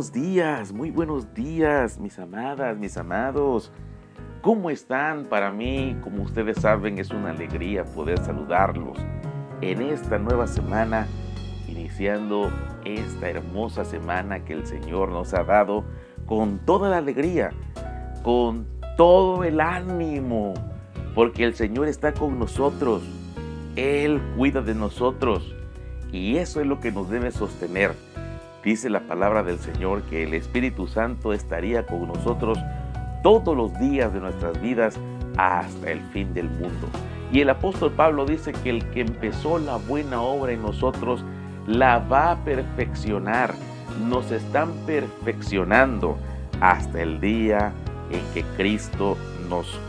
buenos días, muy buenos días, mis amadas, mis amados. ¿Cómo están? Para mí, como ustedes saben, es una alegría poder saludarlos en esta nueva semana, iniciando esta hermosa semana que el Señor nos ha dado con toda la alegría, con todo el ánimo, porque el Señor está con nosotros. Él cuida de nosotros y eso es lo que nos debe sostener Dice la palabra del Señor que el Espíritu Santo estaría con nosotros todos los días de nuestras vidas hasta el fin del mundo. Y el apóstol Pablo dice que el que empezó la buena obra en nosotros la va a perfeccionar. Nos están perfeccionando hasta el día en que Cristo nos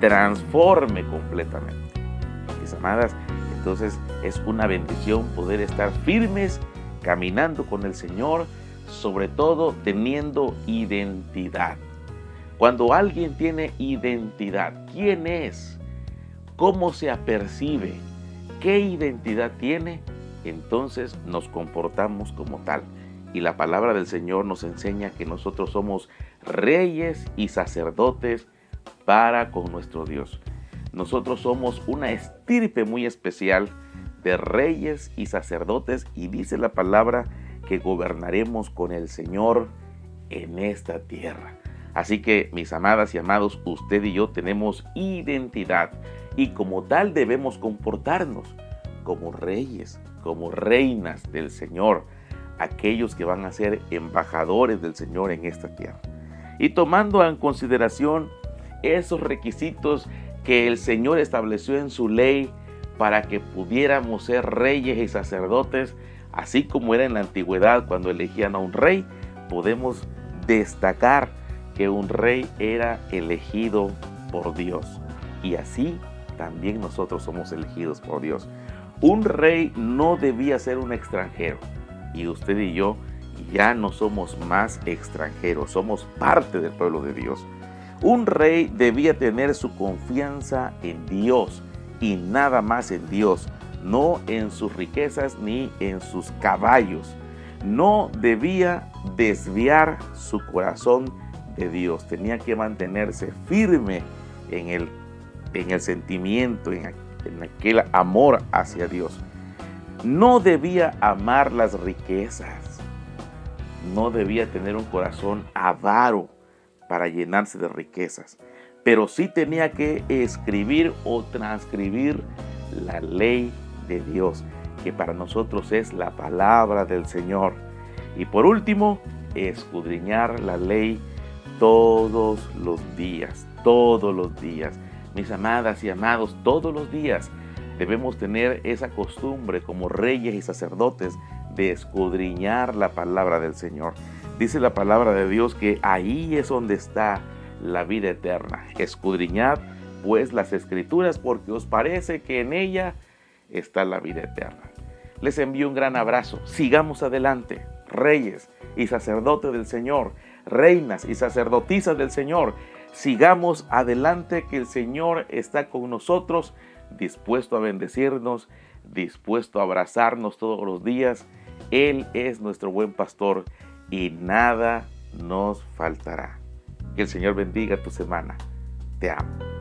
transforme completamente. Mis amadas, entonces es una bendición poder estar firmes caminando con el Señor, sobre todo teniendo identidad. Cuando alguien tiene identidad, ¿quién es? ¿Cómo se apercibe? ¿Qué identidad tiene? Entonces nos comportamos como tal. Y la palabra del Señor nos enseña que nosotros somos reyes y sacerdotes para con nuestro Dios. Nosotros somos una estirpe muy especial de reyes y sacerdotes y dice la palabra que gobernaremos con el Señor en esta tierra. Así que mis amadas y amados, usted y yo tenemos identidad y como tal debemos comportarnos como reyes, como reinas del Señor, aquellos que van a ser embajadores del Señor en esta tierra. Y tomando en consideración esos requisitos que el Señor estableció en su ley, para que pudiéramos ser reyes y sacerdotes, así como era en la antigüedad cuando elegían a un rey, podemos destacar que un rey era elegido por Dios. Y así también nosotros somos elegidos por Dios. Un rey no debía ser un extranjero. Y usted y yo ya no somos más extranjeros, somos parte del pueblo de Dios. Un rey debía tener su confianza en Dios y nada más en Dios, no en sus riquezas ni en sus caballos. No debía desviar su corazón de Dios, tenía que mantenerse firme en el, en el sentimiento, en, en aquel amor hacia Dios. No debía amar las riquezas, no debía tener un corazón avaro para llenarse de riquezas pero sí tenía que escribir o transcribir la ley de Dios, que para nosotros es la palabra del Señor. Y por último, escudriñar la ley todos los días, todos los días. Mis amadas y amados, todos los días debemos tener esa costumbre como reyes y sacerdotes de escudriñar la palabra del Señor. Dice la palabra de Dios que ahí es donde está la vida eterna. Escudriñad pues las escrituras porque os parece que en ella está la vida eterna. Les envío un gran abrazo. Sigamos adelante, reyes y sacerdotes del Señor, reinas y sacerdotisas del Señor. Sigamos adelante que el Señor está con nosotros, dispuesto a bendecirnos, dispuesto a abrazarnos todos los días. Él es nuestro buen pastor y nada nos faltará. Que el Señor bendiga tu semana. Te amo.